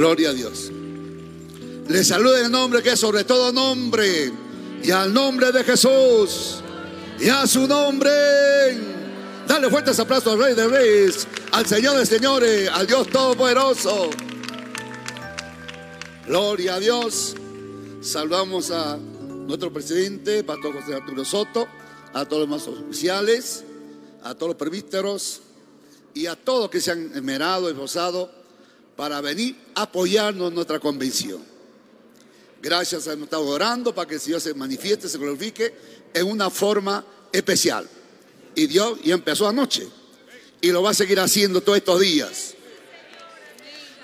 Gloria a Dios. Le saludo en el nombre que es sobre todo nombre. Y al nombre de Jesús. Y a su nombre. Dale fuertes aplausos al Rey de Reyes, al Señor de Señores, al Dios Todopoderoso. Gloria a Dios. Saludamos a nuestro presidente, Pastor José Arturo Soto, a todos los más oficiales, a todos los presbíteros y a todos que se han esmerado, esforzado para venir a apoyarnos en nuestra convención. Gracias, hemos estado orando para que el Señor se manifieste, se glorifique en una forma especial. Y Dios ya empezó anoche y lo va a seguir haciendo todos estos días.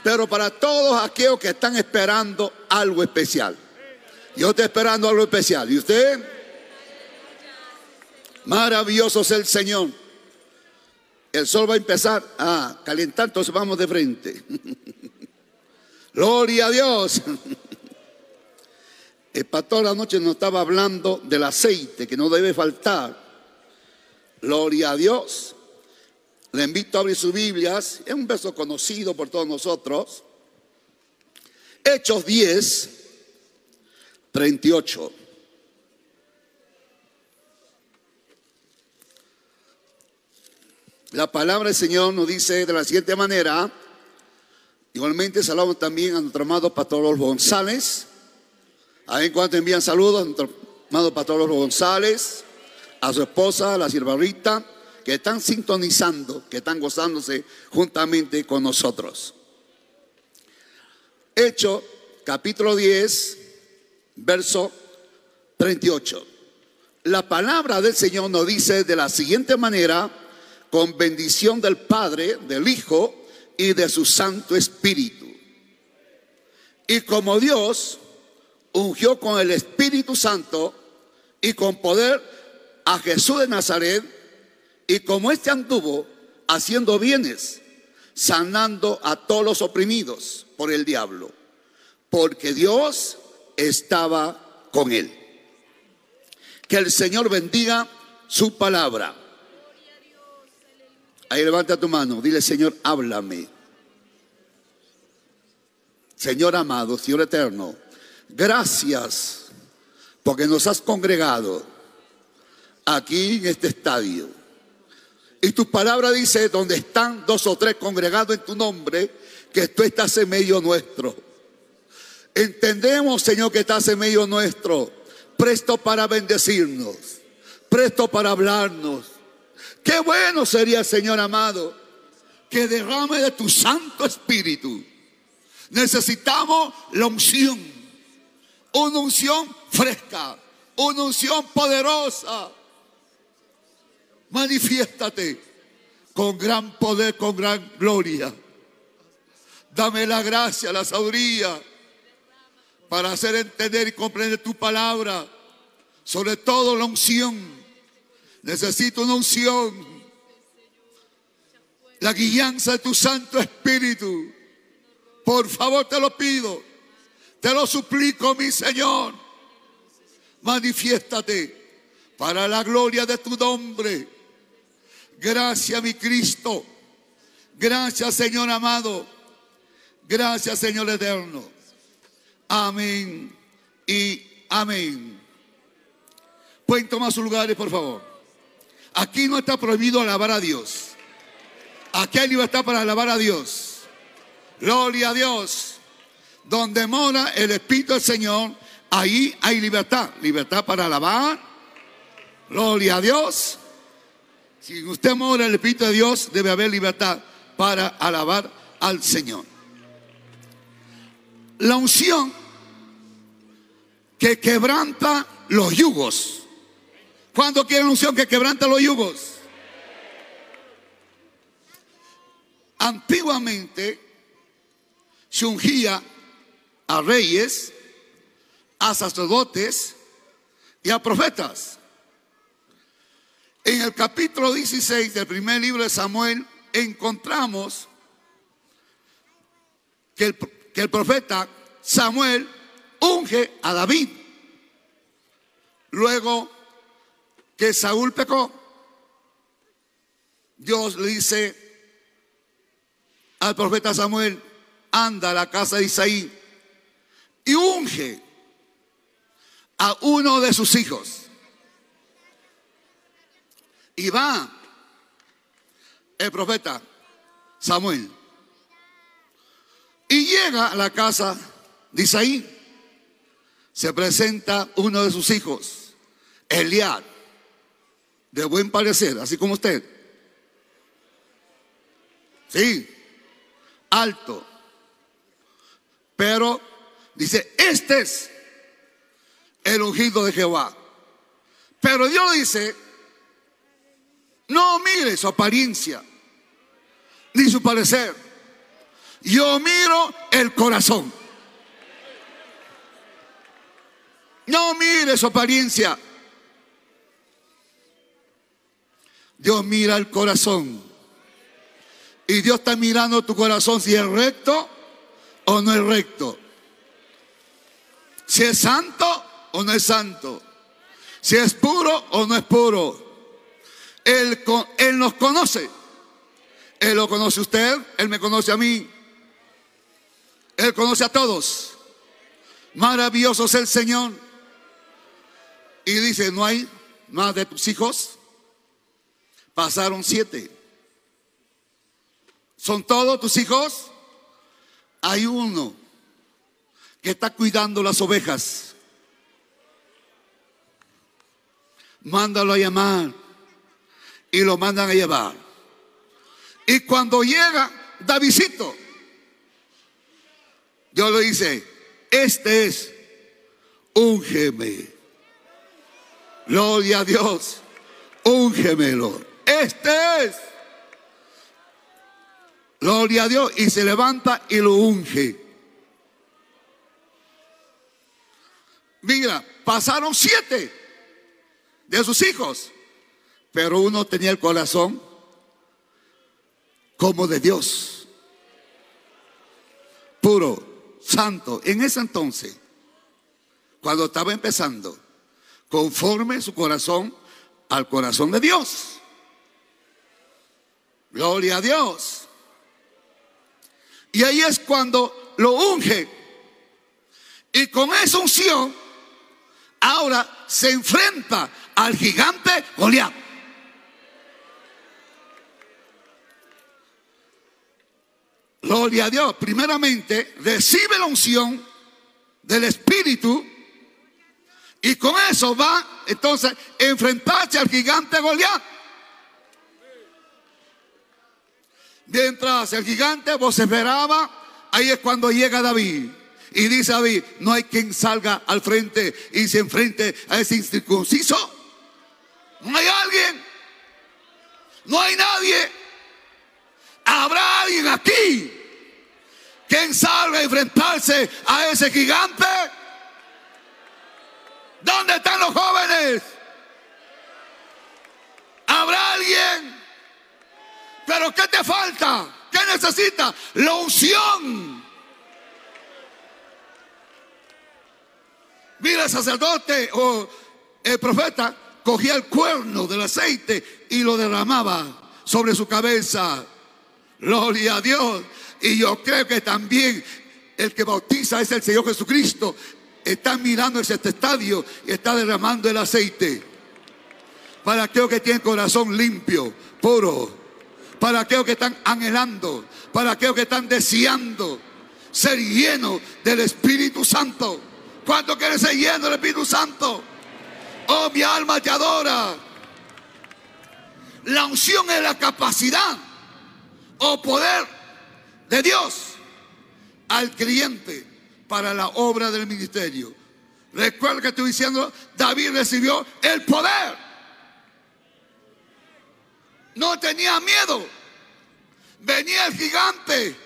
Pero para todos aquellos que están esperando algo especial. Yo estoy esperando algo especial. ¿Y usted? Maravilloso es el Señor. El sol va a empezar a calentar, entonces vamos de frente. Gloria a Dios. El pastor anoche nos estaba hablando del aceite que no debe faltar. Gloria a Dios. Le invito a abrir sus Biblias. Es un verso conocido por todos nosotros. Hechos 10, 38. La palabra del Señor nos dice de la siguiente manera. Igualmente saludamos también a nuestro amado pastor González. A en cuanto envían saludos a nuestro amado pastor González, a su esposa, la sierva Rita, que están sintonizando, que están gozándose juntamente con nosotros. Hecho capítulo 10, verso 38. La palabra del Señor nos dice de la siguiente manera, con bendición del Padre, del Hijo y de su Santo Espíritu. Y como Dios ungió con el Espíritu Santo y con poder a Jesús de Nazaret, y como éste anduvo haciendo bienes, sanando a todos los oprimidos por el diablo, porque Dios estaba con él. Que el Señor bendiga su palabra. Ahí levanta tu mano, dile Señor, háblame. Señor amado, Señor eterno, gracias porque nos has congregado aquí en este estadio. Y tu palabra dice, donde están dos o tres congregados en tu nombre, que tú estás en medio nuestro. Entendemos, Señor, que estás en medio nuestro, presto para bendecirnos, presto para hablarnos. Qué bueno sería, Señor amado, que derrame de tu Santo Espíritu. Necesitamos la unción, una unción fresca, una unción poderosa. Manifiéstate con gran poder, con gran gloria. Dame la gracia, la sabiduría para hacer entender y comprender tu palabra. Sobre todo la unción. Necesito una unción. La guianza de tu Santo Espíritu. Por favor te lo pido. Te lo suplico, mi Señor. Manifiéstate para la gloria de tu nombre. Gracias, mi Cristo. Gracias, Señor amado. Gracias, Señor eterno. Amén y amén. Pueden tomar sus lugares, por favor. Aquí no está prohibido alabar a Dios. Aquí hay libertad para alabar a Dios. Gloria a Dios. Donde mora el Espíritu del Señor, ahí hay libertad. Libertad para alabar. Gloria a Dios. Si usted mora el Espíritu de Dios, debe haber libertad para alabar al Señor. La unción que quebranta los yugos. ¿Cuándo quiere unción que quebranta los yugos? Antiguamente se ungía a reyes, a sacerdotes y a profetas. En el capítulo 16 del primer libro de Samuel encontramos que el, que el profeta Samuel unge a David. Luego que Saúl pecó, Dios le dice al profeta Samuel, anda a la casa de Isaí y unge a uno de sus hijos. Y va el profeta Samuel. Y llega a la casa de Isaí. Se presenta uno de sus hijos, Eliad, de buen parecer, así como usted. Sí, alto. Pero dice, este es el ungido de Jehová. Pero Dios dice, no mire su apariencia, ni su parecer. Yo miro el corazón. No mire su apariencia. Dios mira el corazón. Y Dios está mirando tu corazón si es recto o no es recto. Si es santo o no es santo. Si es puro o no es puro. Él, nos conoce. Él lo conoce a usted, Él me conoce a mí. Él conoce a todos. Maravilloso es el Señor. Y dice, no hay más de tus hijos. Pasaron siete. ¿Son todos tus hijos? Hay uno que está cuidando las ovejas. Mándalo a llamar y lo mandan a llevar. Y cuando llega Davidito, Dios le dice, este es, úngeme. Gloria a Dios, úngemelo. Este es. Gloria a Dios. Y se levanta y lo unge. Mira, pasaron siete de sus hijos, pero uno tenía el corazón como de Dios, puro, santo. En ese entonces, cuando estaba empezando, conforme su corazón al corazón de Dios. Gloria a Dios. Y ahí es cuando lo unge. Y con esa unción, ahora se enfrenta al gigante Goliat. Gloria a Dios. Primeramente, recibe la unción del Espíritu y con eso va entonces enfrentarse al gigante Goliat. Mientras el gigante vociferaba, ahí es cuando llega David. Y dice David, no hay quien salga al frente y se enfrente a ese incircunciso. No hay alguien. No hay nadie. ¿Habrá alguien aquí quien salga a enfrentarse a ese gigante? ¿Dónde están los jóvenes? ¿Habrá alguien? Pero ¿qué te falta? ¿Qué necesitas? La unción. Mira, el sacerdote o el profeta cogía el cuerno del aceite y lo derramaba sobre su cabeza. Gloria a Dios. Y yo creo que también el que bautiza es el Señor Jesucristo. Está mirando ese estadio y está derramando el aceite. Para aquellos que tienen corazón limpio, puro para aquellos que están anhelando, para aquellos que están deseando ser llenos del Espíritu Santo. ¿Cuánto quieres ser lleno del Espíritu Santo? Oh, mi alma te adora. La unción es la capacidad o poder de Dios al creyente para la obra del ministerio. Recuerda que estoy diciendo, David recibió el poder no tenía miedo. Venía el gigante.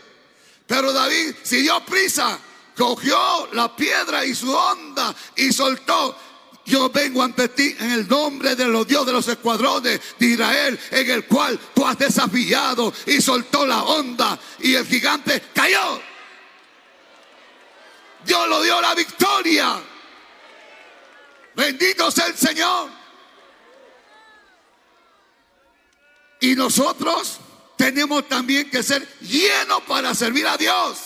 Pero David, si dio prisa, cogió la piedra y su onda y soltó. Yo vengo ante ti en el nombre de los dioses de los escuadrones de Israel, en el cual tú has desafiado y soltó la onda y el gigante cayó. Dios lo dio la victoria. Bendito sea el Señor. Y nosotros tenemos también que ser llenos para servir a Dios.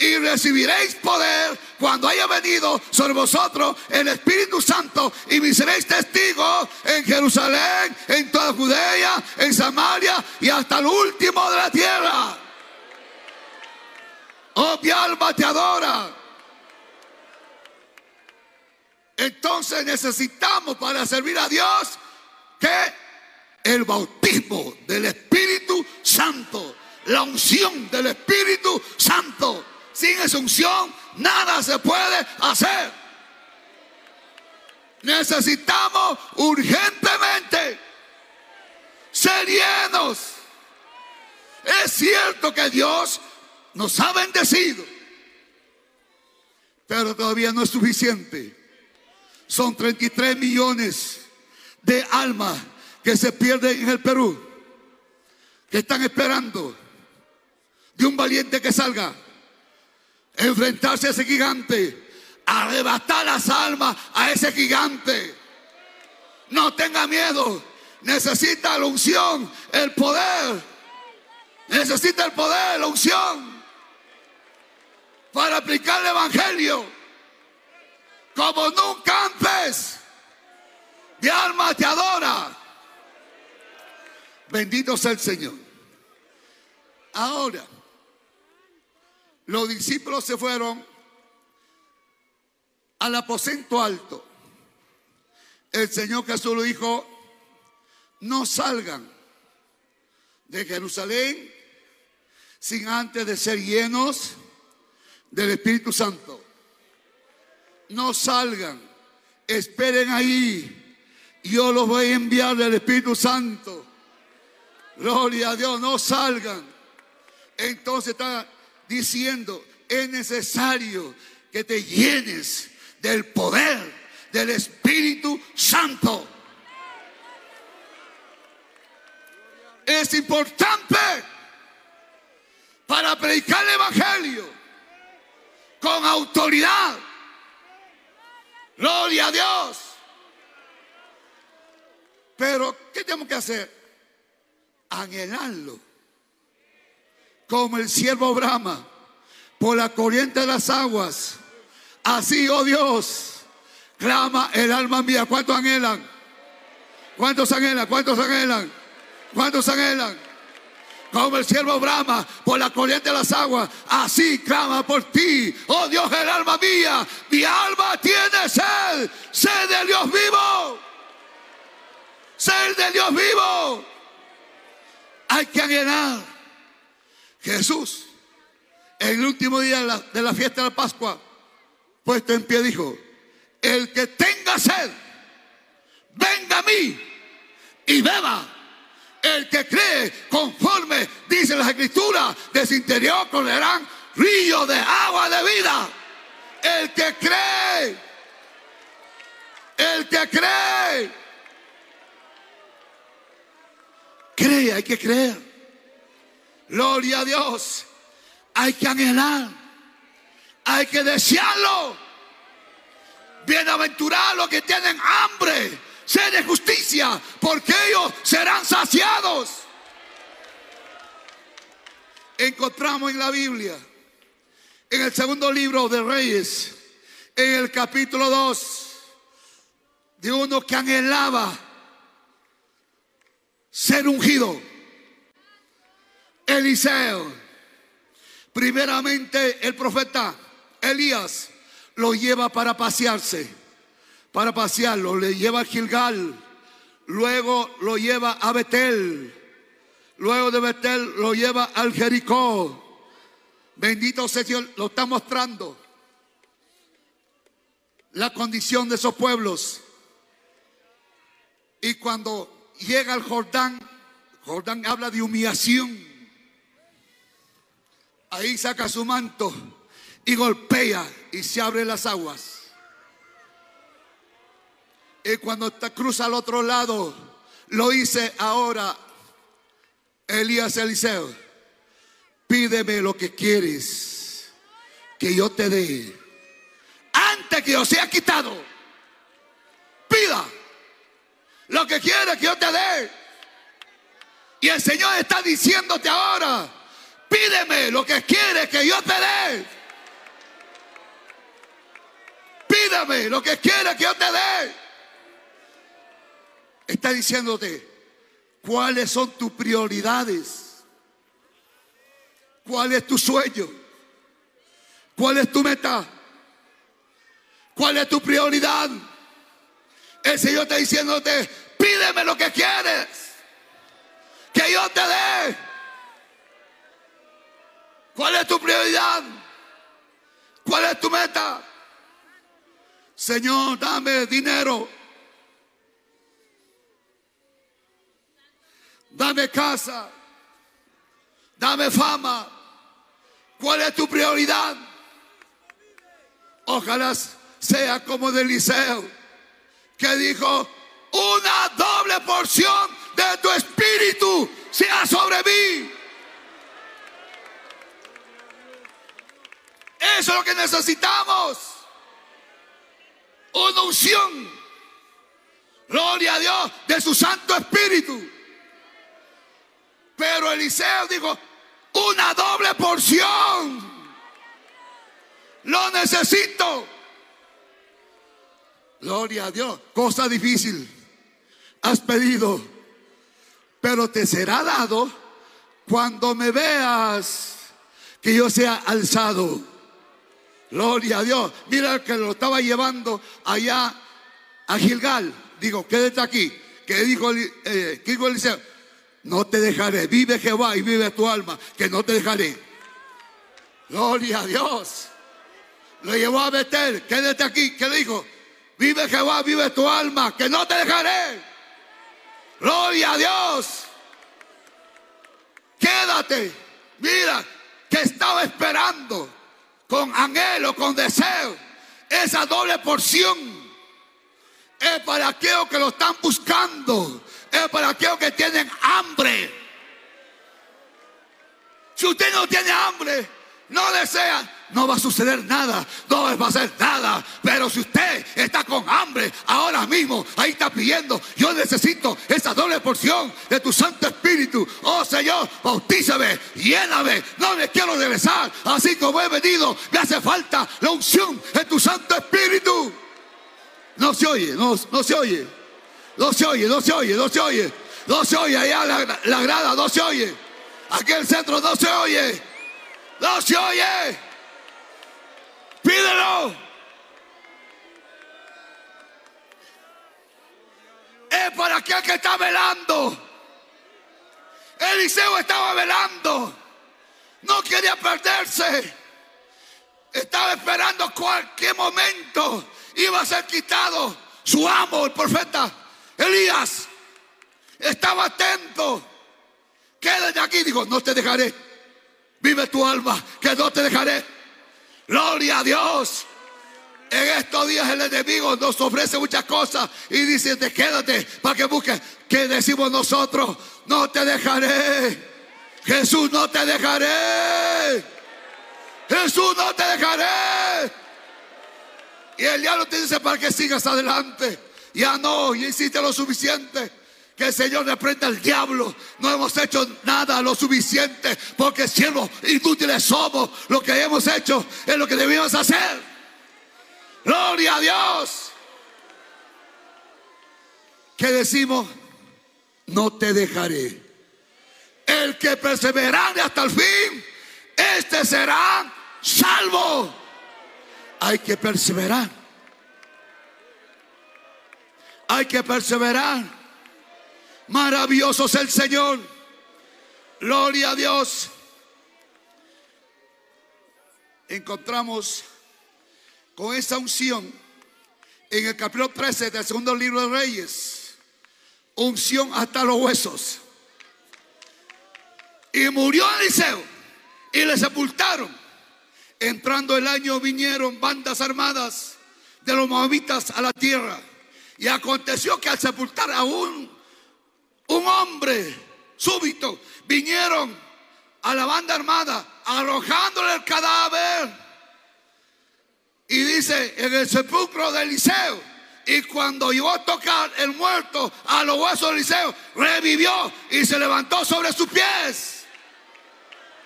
y recibiréis poder cuando haya venido sobre vosotros el Espíritu Santo y me seréis testigos en Jerusalén, en toda Judea, en Samaria y hasta el último de la tierra. Oh, mi alma te adora. Entonces necesitamos para servir a Dios que el bautismo del Espíritu Santo, la unción del Espíritu Santo. Sin esa unción nada se puede hacer. Necesitamos urgentemente ser llenos. Es cierto que Dios nos ha bendecido, pero todavía no es suficiente. Son 33 millones de almas que se pierden en el Perú, que están esperando de un valiente que salga enfrentarse a ese gigante, arrebatar las almas a ese gigante. No tenga miedo, necesita la unción, el poder. Necesita el poder, la unción, para aplicar el Evangelio como nunca antes. Mi alma te adora. Bendito sea el Señor. Ahora, los discípulos se fueron al aposento alto. El Señor Jesús lo dijo, no salgan de Jerusalén sin antes de ser llenos del Espíritu Santo. No salgan, esperen ahí. Yo los voy a enviar del Espíritu Santo. Gloria a Dios, no salgan. Entonces está diciendo, es necesario que te llenes del poder del Espíritu Santo. Es importante para predicar el Evangelio con autoridad. Gloria a Dios. Pero, ¿qué tenemos que hacer? Anhelarlo como el siervo brama por la corriente de las aguas. Así, oh Dios, clama el alma mía. ¿Cuántos anhelan? ¿Cuántos anhelan? ¿Cuántos anhelan? ¿Cuántos anhelan? Como el siervo brama por la corriente de las aguas, así clama por ti, oh Dios, el alma mía. Mi alma tiene sed, sed de Dios vivo, sed de Dios vivo. Hay que anhelar Jesús, en el último día de la, fiesta de la Pascua, puesto en pie, dijo, el que tenga sed, venga a mí y beba. El que cree conforme dice las escrituras, de su interior correrán ríos de agua de vida. El que cree, el que cree, cree, hay que creer. Gloria a Dios. Hay que anhelar. Hay que desearlo. Bienaventurados los que tienen hambre, sed de justicia, porque ellos serán saciados. Encontramos en la Biblia, en el segundo libro de Reyes, en el capítulo 2, de uno que anhelaba ser ungido. Eliseo. Primeramente el profeta Elías lo lleva para pasearse, para pasearlo, le lleva a Gilgal, luego lo lleva a Betel, luego de Betel lo lleva al Jericó. Bendito sea Dios, lo está mostrando la condición de esos pueblos. Y cuando llega al Jordán, Jordán habla de humillación. Ahí saca su manto y golpea y se abren las aguas. Y cuando está, cruza al otro lado, lo hice ahora, Elías Eliseo, pídeme lo que quieres, que yo te dé. Antes que yo sea quitado, pida lo que quieres que yo te dé. Y el Señor está diciéndote ahora, pídeme lo que quieres que yo te dé. Pídeme lo que quieres que yo te dé. Está diciéndote, ¿cuáles son tus prioridades? ¿Cuál es tu sueño? ¿Cuál es tu meta? ¿Cuál es tu prioridad? El Señor está diciéndote, pídeme lo que quieres, que yo te dé. ¿Cuál es tu prioridad? ¿Cuál es tu meta? Señor, dame dinero. Dame casa. Dame fama. ¿Cuál es tu prioridad? Ojalá sea como de Eliseo, que dijo, una doble porción de tu espíritu sea sobre mí. Eso es lo que necesitamos. Una unción. Gloria a Dios de su Santo Espíritu. Pero Eliseo dijo, una doble porción. Lo necesito. Gloria a Dios. Cosa difícil. Has pedido. Pero te será dado cuando me veas que yo sea alzado. Gloria a Dios. Mira que lo estaba llevando allá a Gilgal. Digo, quédate aquí. Que dijo, eh, dijo Eliseo? No te dejaré. Vive Jehová y vive tu alma. Que no te dejaré. Gloria a Dios. Lo llevó a Betel. Quédate aquí. ¿Qué dijo? Vive Jehová, vive tu alma. Que no te dejaré. Gloria a Dios. Quédate. Mira que estaba esperando con anhelo, con deseo. Esa doble porción es para aquellos que lo están buscando. Es para aquellos que tienen hambre. Si usted no tiene hambre, no desea, no va a suceder nada, no va a pasar nada. Pero si usted está con hambre ahora mismo, ahí está pidiendo, yo necesito esa doble porción de tu Santo Espíritu. Oh Señor, bautízame, lléname, no me quiero regresar. Así como he venido, me hace falta la unción de tu Santo Espíritu. No se oye, no, no se oye. No se oye, no se oye, no se oye. No se oye allá la, la grada, no se oye. Aquí el centro no se oye. No se oye. Pídelo. Es para aquel que está velando. Eliseo estaba velando. No quería perderse. Estaba esperando cualquier momento. Iba a ser quitado su amo, el profeta Elías. Estaba atento. Quédate aquí. Digo, no te dejaré. Vive tu alma, que no te dejaré. Gloria a Dios. En estos días el enemigo nos ofrece muchas cosas y dice, te quédate para que busques. ¿Qué decimos nosotros? No te dejaré. Jesús, no te dejaré. Jesús, no te dejaré. Y el diablo te dice para que sigas adelante. Ya no, ya hiciste lo suficiente. Que el Señor reprenda al diablo. No hemos hecho nada lo suficiente porque siervos inútiles somos. Lo que hemos hecho es lo que debíamos hacer. Gloria a Dios. ¿Qué decimos? No te dejaré. El que perseverare hasta el fin, este será salvo. Hay que perseverar. Hay que perseverar. Maravilloso es el Señor. Gloria a Dios. Encontramos con esa unción en el capítulo 13 del segundo libro de Reyes. Unción hasta los huesos. Y murió Eliseo y le sepultaron. Entrando el año vinieron bandas armadas de los moabitas a la tierra. Y aconteció que al sepultar a un un hombre súbito, vinieron a la banda armada arrojándole el cadáver. Y dice en el sepulcro de Eliseo. Y cuando llegó a tocar el muerto a los huesos de Eliseo, revivió y se levantó sobre sus pies.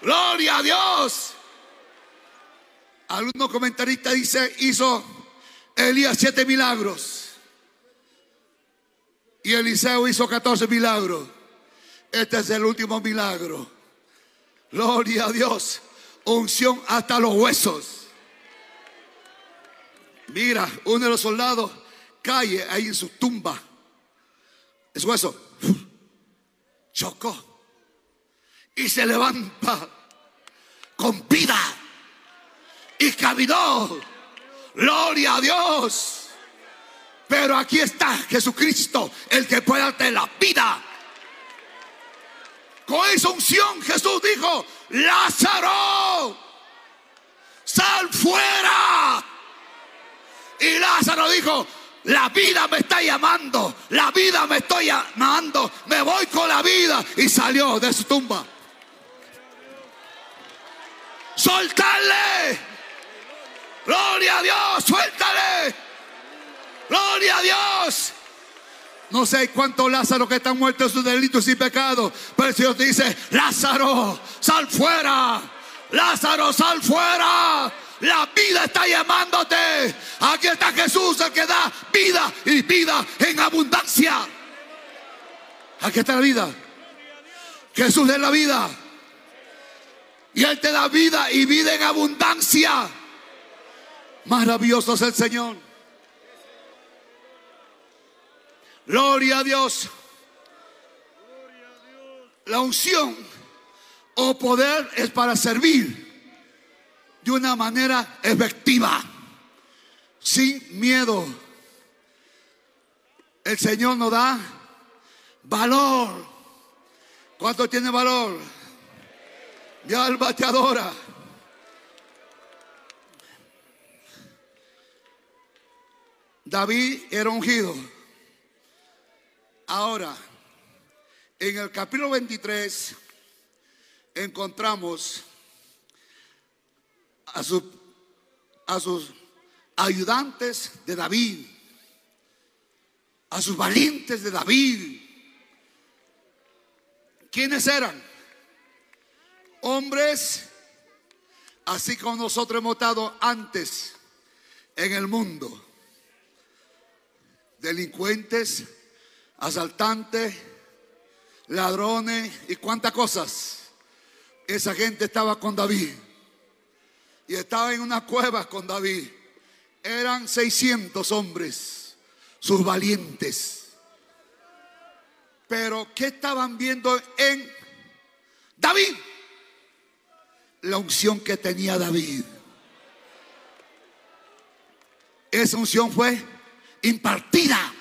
Gloria a Dios. Algunos comentaristas dice, hizo Elías siete milagros. Y Eliseo hizo 14 milagros. Este es el último milagro. Gloria a Dios. Unción hasta los huesos. Mira, uno de los soldados cae ahí en su tumba. Es hueso. Chocó. Y se levanta con vida. Y caminó. Gloria a Dios. Pero aquí está Jesucristo, el que puede darte la vida. Con esa unción Jesús dijo, Lázaro, sal fuera. Y Lázaro dijo, la vida me está llamando, la vida me estoy llamando, me voy con la vida. Y salió de su tumba. Soltarle. Gloria a Dios, suéltale. Gloria a Dios. No sé cuántos Lázaro que están muertos en sus delitos y pecados. Pero el Señor dice, Lázaro, sal fuera. Lázaro, sal fuera. La vida está llamándote. Aquí está Jesús, el que da vida y vida en abundancia. Aquí está la vida. Jesús es la vida. Y Él te da vida y vida en abundancia. Maravilloso es el Señor. Gloria a Dios. La unción o poder es para servir de una manera efectiva, sin miedo. El Señor nos da valor. ¿Cuánto tiene valor? Mi alma te adora. David era ungido. Ahora, en el capítulo 23 encontramos a, sus ayudantes de David, a sus valientes de David. ¿Quiénes eran? Hombres, así como nosotros hemos estado antes en el mundo. Delincuentes, asaltantes, ladrones y cuántas cosas. Esa gente estaba con David y estaba en una cueva con David. Eran 600 hombres, sus valientes. Pero ¿qué estaban viendo en David? La unción que tenía David. Esa unción fue impartida.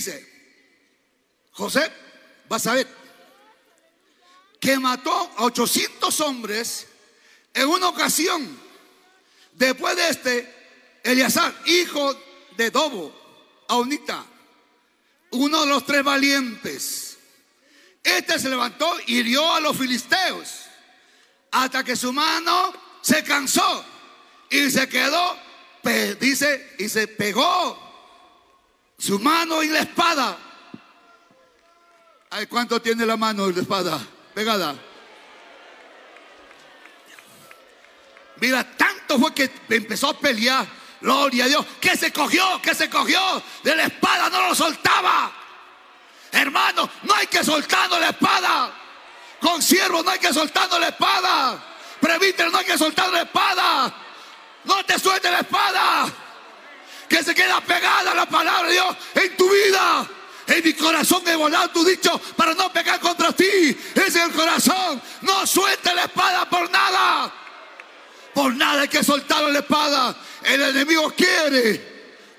Dice, José, ver, que mató a 800 hombres en una ocasión. Después de este, Eleazar, hijo de Dobo, Aunita, uno de los tres valientes. Este se levantó y hirió a los filisteos hasta que su mano se cansó y se quedó, dice, y se pegó su mano en la espada. ¿Ay, ¿Cuánto tiene la mano en la espada? pegada. Mira, tanto fue que empezó a pelear. Gloria a Dios. Que se cogió, que se cogió de la espada, no lo soltaba. Hermano, no hay que soltarlo la espada. Con siervo no hay que soltarlo la espada. Prevítero no hay que soltar la espada. No te suelte la espada. Que se queda pegada la palabra de Dios en tu vida. En mi corazón he volado tu dicho para no pecar contra ti. Es el corazón. No suelte la espada por nada. Por nada hay que soltar la espada. El enemigo quiere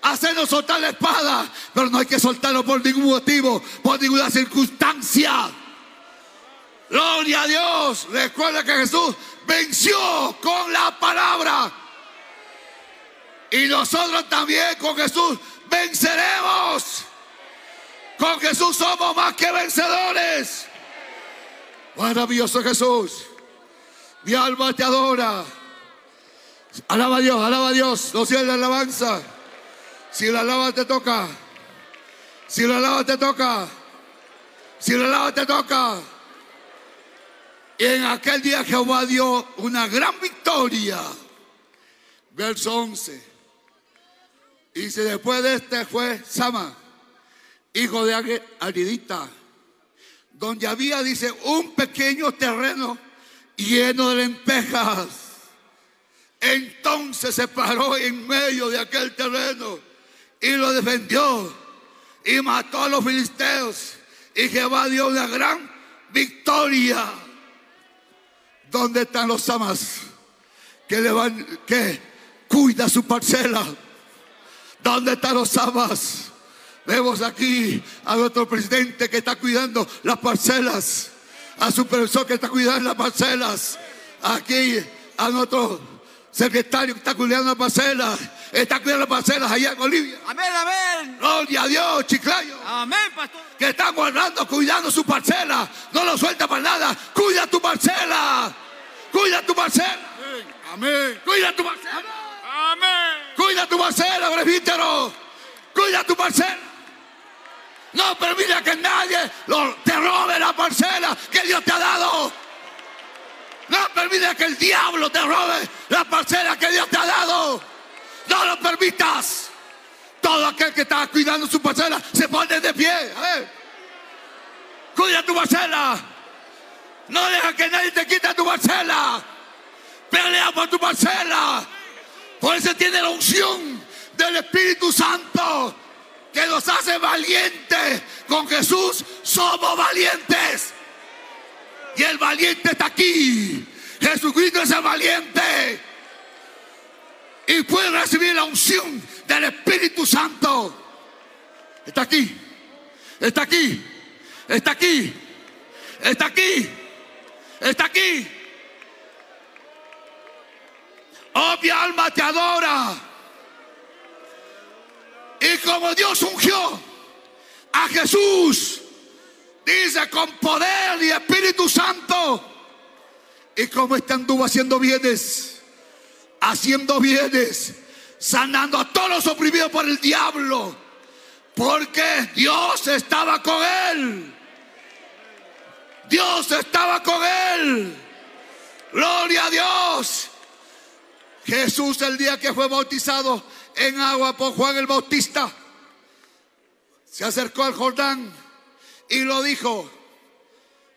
hacernos soltar la espada, pero no hay que soltarlo por ningún motivo, por ninguna circunstancia. Gloria a Dios. Recuerda que Jesús venció con la palabra. Y nosotros también con Jesús venceremos. Con Jesús somos más que vencedores. Maravilloso Jesús. Mi alma te adora. Alaba a Dios, alaba a Dios. No sea la alabanza. Si la alaba te toca. Si la alaba te toca. Si la alaba te toca. Y en aquel día Jehová dio una gran victoria verso 11. Y dice, después de este fue Sama, hijo de Aridita, donde había, dice, un pequeño terreno lleno de lentejas. Entonces se paró en medio de aquel terreno y lo defendió y mató a los filisteos. Y Jehová dio una gran victoria. ¿Dónde están los amas que le van, que cuida su parcela? ¿Dónde están los amas? Vemos aquí a nuestro presidente que está cuidando las parcelas, a su profesor que está cuidando las parcelas, aquí a nuestro secretario que está cuidando las parcelas, está cuidando las parcelas allá en Bolivia. Amén, amén. Gloria a Dios, Chiclayo. Amén, pastor. Que está guardando, cuidando su parcela. No lo suelta para nada. Cuida tu parcela. Cuida tu parcela. Amén. Cuida tu parcela. Amén. Cuida tu parcela, presbítero. Cuida tu parcela. No permita que nadie te robe la parcela que Dios te ha dado. No permita que el diablo te robe la parcela que Dios te ha dado. No lo permitas. Todo aquel que está cuidando su parcela se pone de pie. Cuida tu parcela. No deja que nadie te quite tu parcela. Pelea por tu parcela. Por eso tiene la unción del Espíritu Santo que nos hace valientes. Con Jesús somos valientes. Y el valiente está aquí. Jesucristo es el valiente. Y puede recibir la unción del Espíritu Santo. Está aquí. Está aquí. Está aquí. Está aquí. Está aquí. Oh, mi alma te adora. Y como Dios ungió a Jesús, dice con poder y Espíritu Santo. Y como este anduvo haciendo bienes, haciendo bienes, sanando a todos los oprimidos por el diablo, porque Dios estaba con él. Dios estaba con él. Gloria a Dios. Jesús el día que fue bautizado en agua por Juan el Bautista, se acercó al Jordán y lo dijo,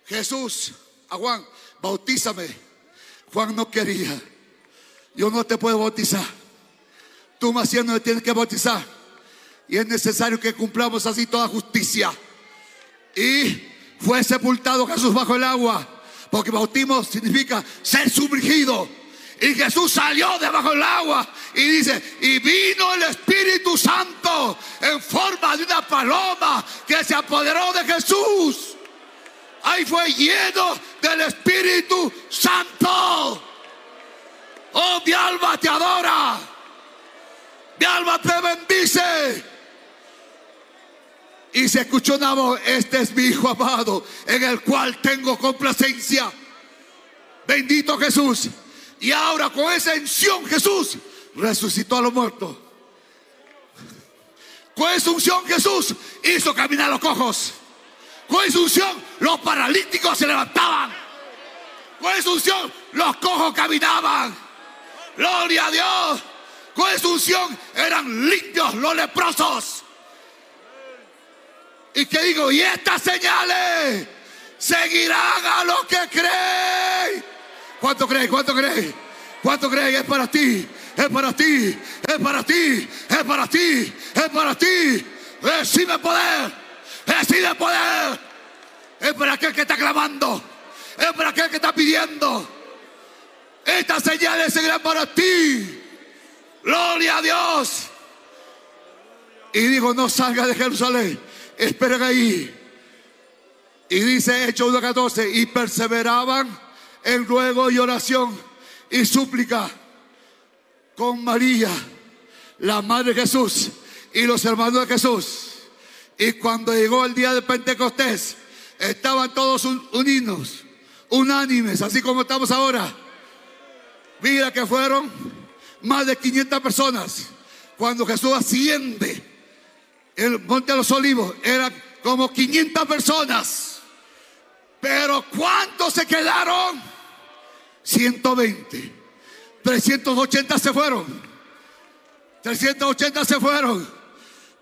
Jesús a Juan, bautízame. Juan no quería, yo no te puedo bautizar. Tú más no me tienes que bautizar. Y es necesario que cumplamos así toda justicia. Y fue sepultado Jesús bajo el agua, porque bautismo significa ser sumergido. Y Jesús salió debajo del agua y dice, y vino el Espíritu Santo en forma de una paloma que se apoderó de Jesús. Ahí fue lleno del Espíritu Santo. Oh, mi alma te adora. Mi alma te bendice. Y se escuchó una voz, este es mi Hijo amado, en el cual tengo complacencia. Bendito Jesús. Y ahora con esa unción Jesús resucitó a los muertos. Con esa unción Jesús hizo caminar a los cojos. Con esa unción los paralíticos se levantaban. Con esa unción los cojos caminaban. Gloria a Dios. Con esa unción eran limpios los leprosos. Y que digo, y estas señales seguirán a los que creen. ¿Cuánto creen? ¿Cuánto creen? ¿Cuánto creen? Es para ti, es para ti, es para ti, es para ti, es para ti. Recibe poder, recibe poder. Es para aquel que está clamando, es para aquel que está pidiendo. Estas señales seguirán para ti. Gloria a Dios. Y digo, no salga de Jerusalén, esperen ahí. Y dice Hechos 1.14, y perseveraban en ruego y oración y súplica con María, la madre de Jesús, y los hermanos de Jesús. Y cuando llegó el día de Pentecostés, estaban todos un- unidos, unánimes, así como estamos ahora. Mira que fueron más de 500 personas. Cuando Jesús asciende el monte de los olivos, eran como 500 personas. Pero ¿cuántos se quedaron? 120. 380 se fueron. 380 se furon.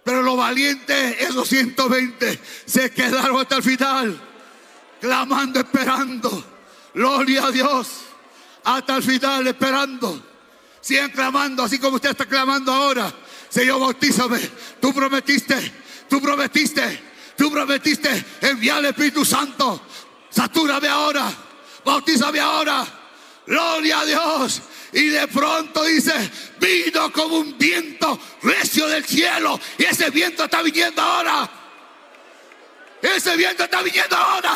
Pero los valientes, esos 120, se quedaron hasta el final. Clamando, esperando. Gloria a Dios. Hasta el final, esperando. Sigan clamando, así como usted está clamando ahora. Señor, bautízame. Tú prometiste, tú prometiste, tú prometiste enviar al Espíritu Santo. Satúrame ahora, bautízame ahora. Gloria a Dios. Y de pronto dice, vino como un viento recio del cielo. Y ese viento está viniendo ahora. Ese viento está viniendo ahora.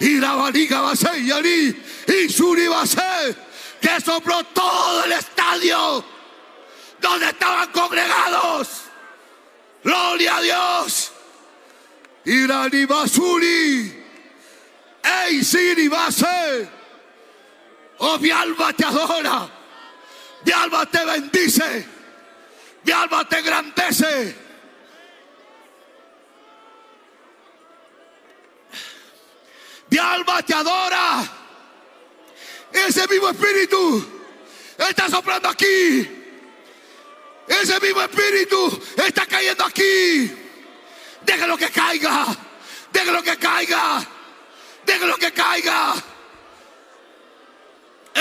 Y la valiga va a ser y Suri va a ser que sopló todo el estadio donde estaban congregados. Gloria a Dios. Irani Basuri. Ey, Siri Base. Oh, mi alma te adora. Mi alma te bendice. Mi alma te engrandece. Mi alma te adora. Ese mismo espíritu está soplando aquí. Ese mismo espíritu está cayendo aquí. Déjalo que caiga. Déjalo que caiga. Déjalo que caiga.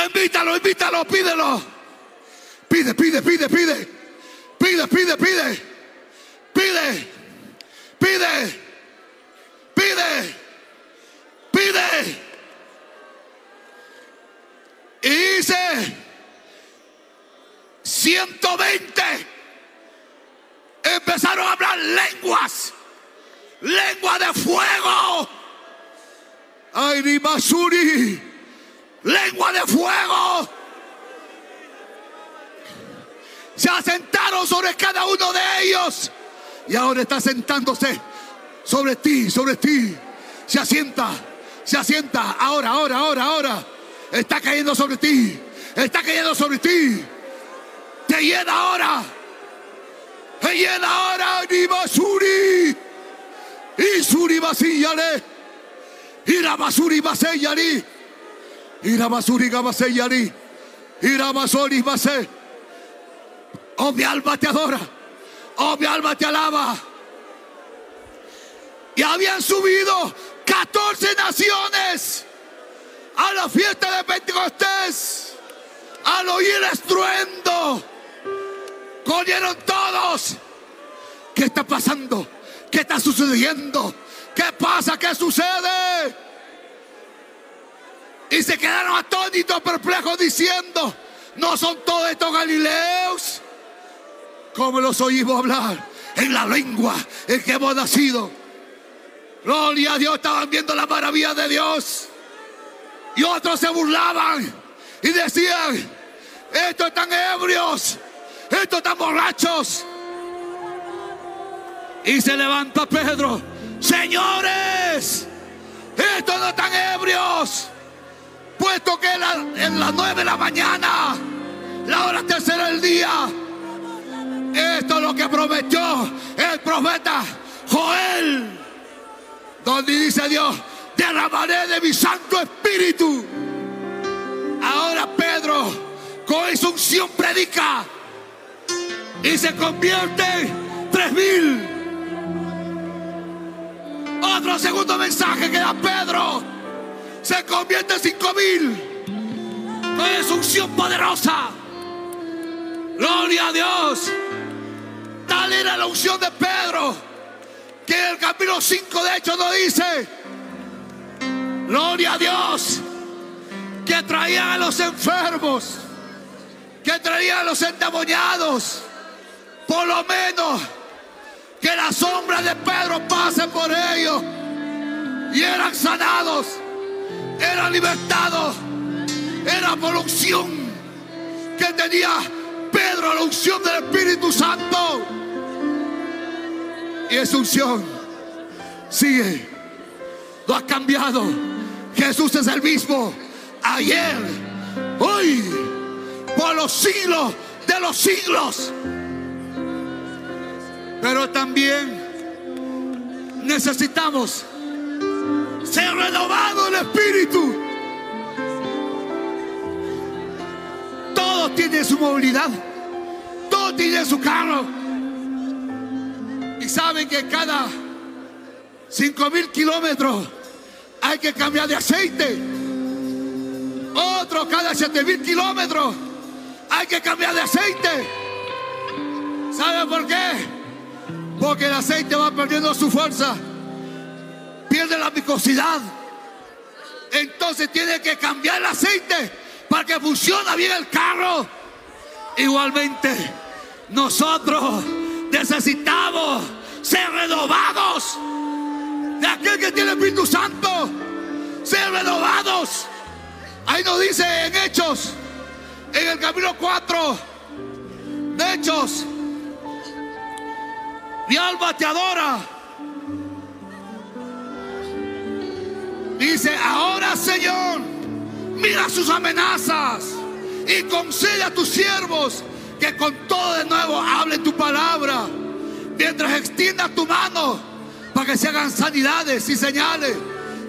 Invítalo, invítalo, pídelo. Pide, pide, pide, pide. Pide, pide, pide. Pide. Pide. Pide. Pide. Y dice 120 empezaron a hablar lenguas, lengua de fuego. Ay, ni basuri, lengua de fuego. Se asentaron sobre cada uno de ellos y ahora está sentándose sobre ti, sobre ti. Se asienta, se asienta. Ahora, ahora, ahora, ahora. Está cayendo sobre ti. Está cayendo sobre ti te llena ahora. Te llena ahora, ni basuri. Y suri basillale. Oh, mi alma te adora. Oh, mi alma te alaba. Y habían subido 14 naciones a la fiesta de Pentecostés al oír el estruendo Corrieron todos. ¿Qué está pasando? ¿Qué está sucediendo? ¿Qué pasa? ¿Qué sucede? Y se quedaron atónitos, perplejos, diciendo, ¿no son todos estos galileos? ¿Cómo los oímos hablar? En la lengua en que hemos nacido. Gloria a Dios, estaban viendo la maravilla de Dios. Y otros se burlaban y decían, estos están ebrios estos están borrachos. Y se levanta Pedro. Señores, estos no están ebrios. Puesto que en las nueve de la mañana, la hora tercera del día, esto es lo que prometió el profeta Joel. Donde dice Dios, derramaré de mi santo espíritu. Ahora Pedro, con esa unción predica y se convierte en tres mil. Otro segundo mensaje que da Pedro se convierte en cinco mil. Es unción poderosa. Gloria a Dios. Tal era la unción de Pedro que en el capítulo 5 de hecho no dice. Gloria a Dios. Que traían a los enfermos. Que traían a los endemoniados por lo menos que la sombra de Pedro pase por ellos. Y eran sanados, eran libertados. Era por unción que tenía Pedro, la unción del Espíritu Santo. Y esa unción sigue, lo ha cambiado. Jesús es el mismo ayer, hoy, por los siglos de los siglos. Pero también necesitamos ser renovado el espíritu. Todos tienen su movilidad. Todos tienen su carro. Y saben que cada 5 mil kilómetros hay que cambiar de aceite. Otro cada 7 mil kilómetros hay que cambiar de aceite. ¿Saben por qué? Porque el aceite va perdiendo su fuerza. Pierde la viscosidad. Entonces tiene que cambiar el aceite para que funcione bien el carro. Igualmente, nosotros necesitamos ser renovados de aquel que tiene el Espíritu Santo. Ser renovados. Ahí nos dice en Hechos, en el capítulo 4 de Hechos, mi alma te adora. Dice, ahora Señor, mira sus amenazas y concede a tus siervos que con todo de nuevo hablen tu palabra. Mientras extienda tu mano para que se hagan sanidades y señales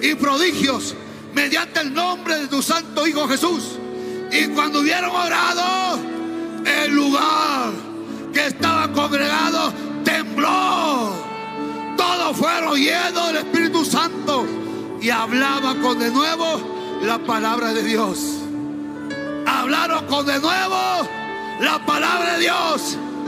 y prodigios mediante el nombre de tu santo Hijo Jesús. Y cuando hubieron orado, el lugar que estaba congregado tembló. Todos fueron llenos del Espíritu Santo y hablaban con de nuevo la palabra de Dios. Hablaron con de nuevo la palabra de Dios.